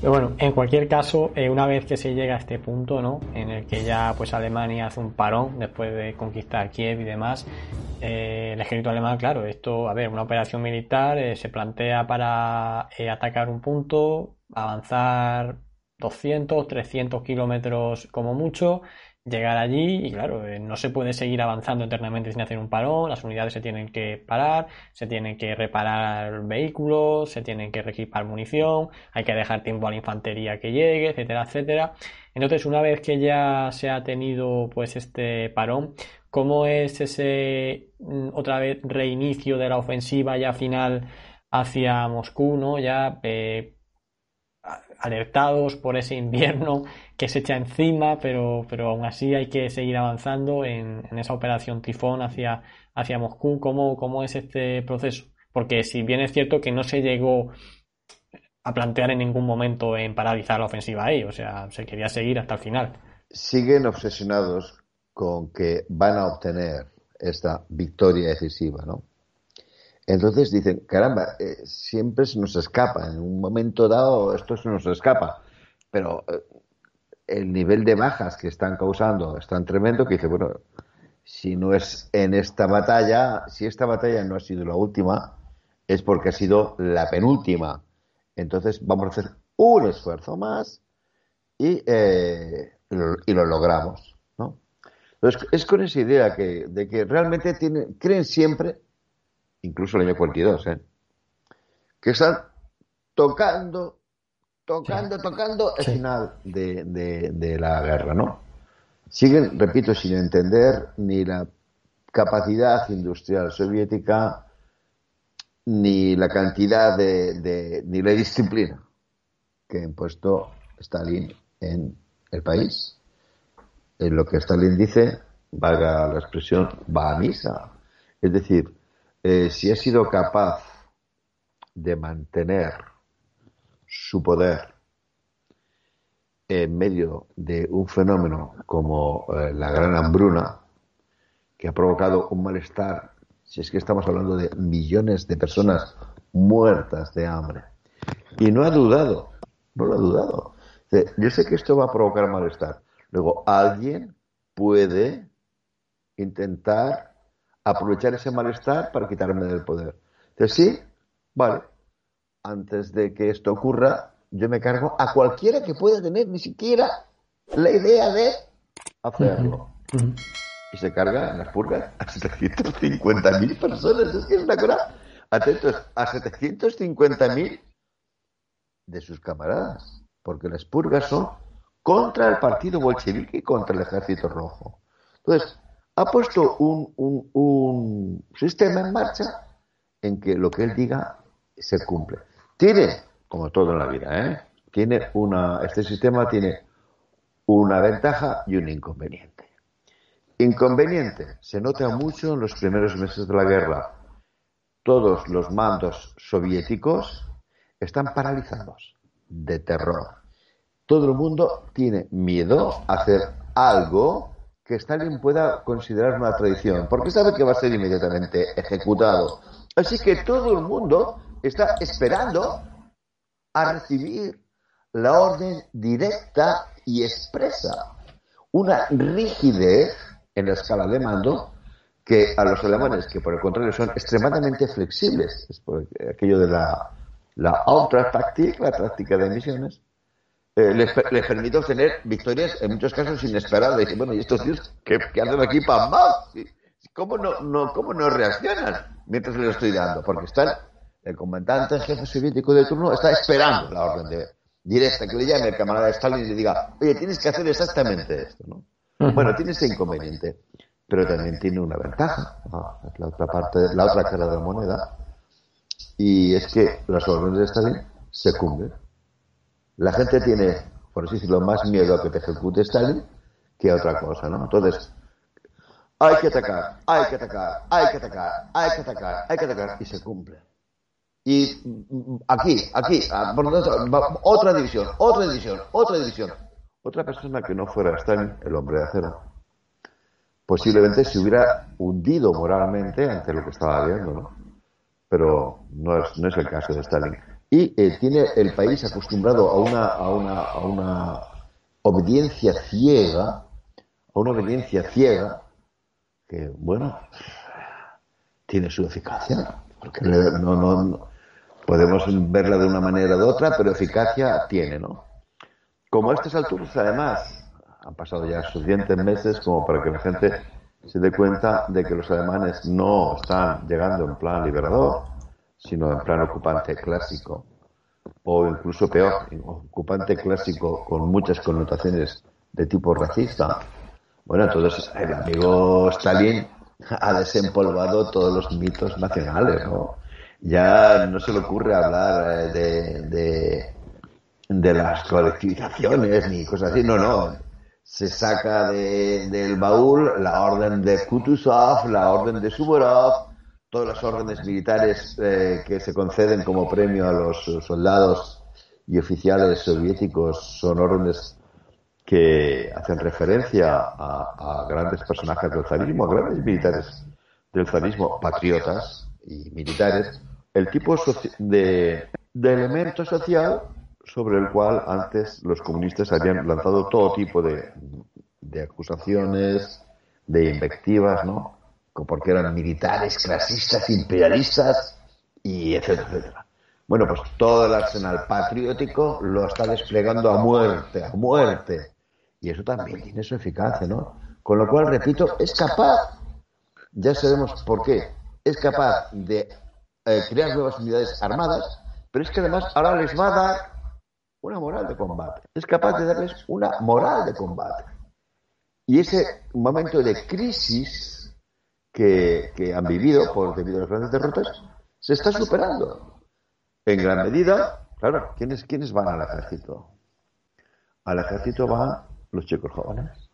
Pero bueno, en cualquier caso, eh, una vez que se llega a este punto, ¿no? En el que ya pues Alemania hace un parón después de conquistar Kiev y demás, eh, el ejército alemán, claro, esto, a ver, una operación militar eh, se plantea para atacar un punto, avanzar 200, 300 kilómetros como mucho, llegar allí y claro, eh, no se puede seguir avanzando eternamente sin hacer un parón, las unidades se tienen que parar, se tienen que reparar vehículos, se tienen que reequipar munición, hay que dejar tiempo a la infantería que llegue, etcétera, etcétera. Entonces, una vez que ya se ha tenido pues este parón, ¿cómo es ese mm, otra vez reinicio de la ofensiva ya final hacia Moscú, ¿no? Ya eh, alertados por ese invierno que se echa encima, pero, pero aún así hay que seguir avanzando en, esa operación tifón hacia, hacia Moscú. ¿Cómo, ¿Cómo es este proceso? Porque si bien es cierto que no se llegó a plantear en ningún momento en paralizar la ofensiva ahí, o sea, se quería seguir hasta el final. Siguen obsesionados con que van a obtener esta victoria decisiva, ¿no? Entonces dicen, caramba, eh, siempre se nos escapa, en un momento dado esto se nos escapa, pero eh, el nivel de bajas que están causando es tan tremendo que dice, bueno, si no es en esta batalla, si esta batalla no ha sido la última, es porque ha sido la penúltima. Entonces vamos a hacer un esfuerzo más y, eh, y, lo, logramos. ¿no? Entonces es con esa idea que, de que realmente tienen, creen siempre incluso el año 42, ¿eh? que están tocando, tocando, tocando el final de, la guerra, ¿no? Siguen, repito, sin entender ni la capacidad industrial soviética, ni la cantidad de, ni la disciplina que ha impuesto Stalin en el país. En lo que Stalin dice, valga la expresión, va a misa. Es decir, eh, si ha sido capaz de mantener su poder en medio de un fenómeno como eh, la gran hambruna, que ha provocado un malestar, si es que estamos hablando de millones de personas muertas de hambre, y no ha dudado, no lo ha dudado. Yo sé que esto va a provocar malestar. Luego, alguien puede intentar aprovechar ese malestar para quitarme del poder. Entonces, sí, vale, antes de que esto ocurra, yo me cargo a cualquiera que pueda tener ni siquiera la idea de hacerlo. Y se carga en las purgas a 750.000 personas. Es que es una cosa. Atentos, a 750.000 de sus camaradas. Porque las purgas son contra el partido bolchevique y contra el ejército rojo. Entonces, ha puesto un, sistema en marcha en que lo que él diga se cumple. Tiene, como todo en la vida, ¿eh? tiene una, este sistema tiene una ventaja y un inconveniente. Inconveniente, se nota mucho en los primeros meses de la guerra. Todos los mandos soviéticos están paralizados de terror. Todo el mundo tiene miedo a hacer algo que Stalin pueda considerar una traición, porque sabe que va a ser inmediatamente ejecutado. Así que todo el mundo está esperando a recibir la orden directa y expresa. Una rigidez en la escala de mando que a los alemanes, que por el contrario son extremadamente flexibles, es por aquello de la, la táctica, la táctica de misiones, eh, les, permite obtener victorias en muchos casos inesperadas. Y bueno, ¿y estos tíos qué, hacen aquí para más? ¿Cómo no, no, ¿Cómo no reaccionan mientras les estoy dando? Porque están, el comandante jefe soviético de turno está esperando la orden de, directa que le llame el camarada Stalin y le diga, oye, tienes que hacer exactamente esto, ¿no? Bueno, tiene ese inconveniente, pero también tiene una ventaja, la otra parte, la otra cara de la moneda, y es que las órdenes de Stalin se cumplen. La gente tiene, por así decirlo, más miedo a que te ejecute Stalin que a otra cosa, ¿no? Entonces, hay que atacar, hay que atacar, hay que atacar, hay que atacar, hay que atacar, y se cumple. Y aquí, aquí, ah, por lo tanto, otra división, otra división, otra división. Otra persona que no fuera Stalin, el hombre de acero, posiblemente se hubiera hundido moralmente ante lo que estaba viendo, ¿no? Pero no es, no es el caso de Stalin. Y eh, tiene el país acostumbrado a una, a una, a una obediencia ciega, a una obediencia ciega, que, bueno, tiene su eficacia, porque no, no, podemos verla de una manera o de otra, pero eficacia tiene, ¿no? Como a estas alturas, además, han pasado ya suficientes meses como para que la gente se dé cuenta de que los alemanes no están llegando en plan liberador, sino en plan ocupante clásico, o incluso peor, ocupante clásico con muchas connotaciones de tipo racista. Bueno, entonces el amigo Stalin ha desempolvado todos los mitos nacionales, ¿no? Ya no se le ocurre hablar eh, de, de, las colectivizaciones ni cosas así, no, no. Se saca de, del baúl la orden de Kutuzov, la orden de Suvorov, todas las órdenes militares eh, que se conceden como premio a los soldados y oficiales soviéticos son órdenes que hacen referencia a, grandes personajes del zarismo, a grandes militares del zarismo, patriotas y militares, el tipo de, de elemento social sobre el cual antes los comunistas habían lanzado todo tipo de, de acusaciones, de invectivas, ¿no? Porque eran militares, clasistas, imperialistas y etcétera, etcétera. Bueno, pues todo el arsenal patriótico lo está desplegando a muerte, a muerte. Y eso también tiene su eficacia, ¿no? Con lo cual, repito, es capaz, ya sabemos por qué, es capaz de eh, crear nuevas unidades armadas, pero es que además ahora les va a dar una moral de combate. Es capaz de darles una moral de combate. Y ese momento de crisis que, han vivido por debido a las grandes derrotas se está superando. En gran medida, claro, ¿quiénes, ¿quiénes van al ejército? Al ejército van los chicos jóvenes.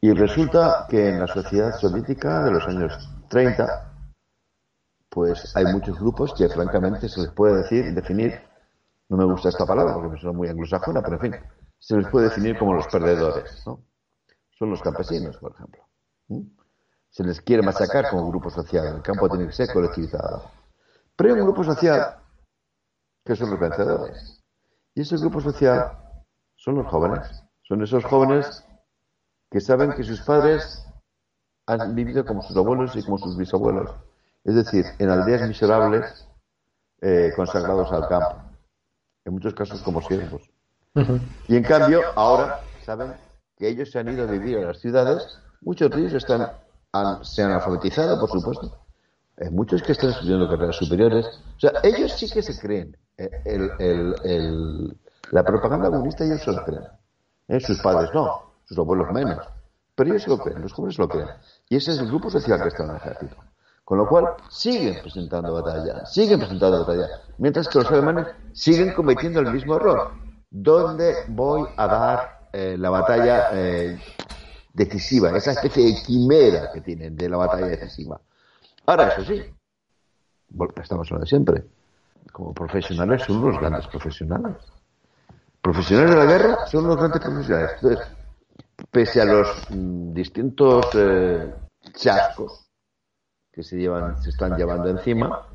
Y resulta que en la sociedad soviética de los años 30, pues hay muchos grupos que francamente se les puede decir, definir, no me gusta esta palabra porque me suena muy anglosajona, pero en fin, se les puede definir como los perdedores, ¿no? Son los campesinos, por ejemplo. Se les quiere machacar como grupo social, el campo tiene que ser colectivizado. Pero hay un grupo social que son los vencedores. Y ese grupo social son los jóvenes. Son esos jóvenes que saben que sus padres han vivido como sus abuelos y como sus bisabuelos. Es decir, en aldeas miserables eh, consagrados al campo. En muchos casos como siervos. Y en cambio, ahora saben que ellos se han ido a vivir a las ciudades. Muchos de ellos están, se han alfabetizado, por supuesto. Hay muchos que están estudiando carreras superiores. O sea, ellos sí que se creen. Eh, la propaganda comunista ellos se lo creen. ¿Eh? Sus padres no, sus abuelos menos. Pero ellos lo creen, los jóvenes lo creen. Y ese es el grupo social que está en el ejército. Con lo cual, siguen presentando batalla, siguen presentando batalla. Mientras que los alemanes siguen cometiendo el mismo error. ¿Dónde voy a dar eh, la batalla decisiva? Esa especie de quimera que tienen de la batalla decisiva. Ahora, eso sí, estamos hablando de siempre. Como profesionales son unos grandes profesionales profesionales de la guerra son los grandes profesionales. Entonces, pese a los mm, distintos eh, chascos que se llevan, se están llevando encima,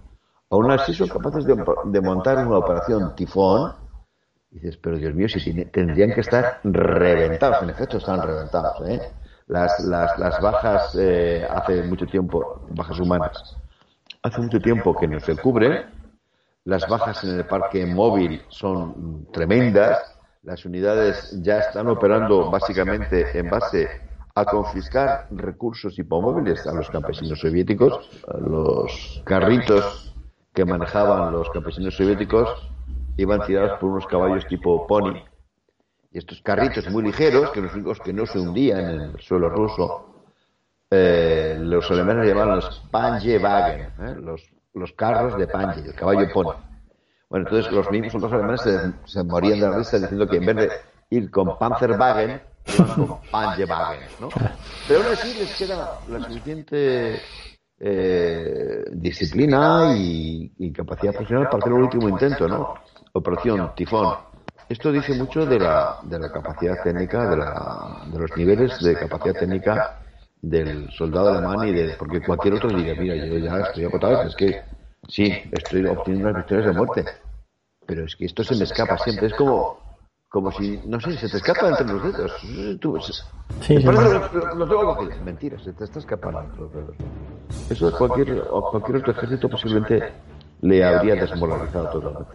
aún así son capaces de, montar una operación tifón. Dices, pero Dios mío, si tendrían que estar reventados. En efecto, están reventados. ¿eh? Las, las, las bajas eh, hace mucho tiempo, bajas humanas, hace mucho tiempo que no se cubre las bajas en el parque móvil son tremendas, las unidades ya están operando básicamente en base a confiscar recursos hipomóviles a los campesinos soviéticos, los carritos que manejaban los campesinos soviéticos iban tirados por unos caballos tipo pony. Y estos carritos muy ligeros, que los únicos que no se hundían en el suelo ruso, eh, los alemanes llamaban los Panjewagen, ¿eh? los los carros de Panje, el caballo pone. Bueno, entonces los mismos soldados alemanes se, morían de la risa diciendo que en vez de ir con Panzerwagen, iban con Panjewagen, ¿no? Pero aún así les queda la suficiente eh, disciplina y, capacidad profesional para hacer el último intento, ¿no? Operación Tifón. Esto dice mucho de la, de la capacidad técnica, de, la, de los niveles de capacidad técnica del soldado alemán y de porque cualquier otro diría mira yo ya estoy agotado es que sí estoy obteniendo unas victorias de muerte Pero es que esto se me escapa siempre. Es como, como si, no sé, se te escapa entre los dedos. Tú, Sí, ¿te sí. lo, tengo cogido? Mentira, se te está escapando entre los dedos. Eso cualquier, cualquier otro ejército posiblemente le habría desmoralizado totalmente.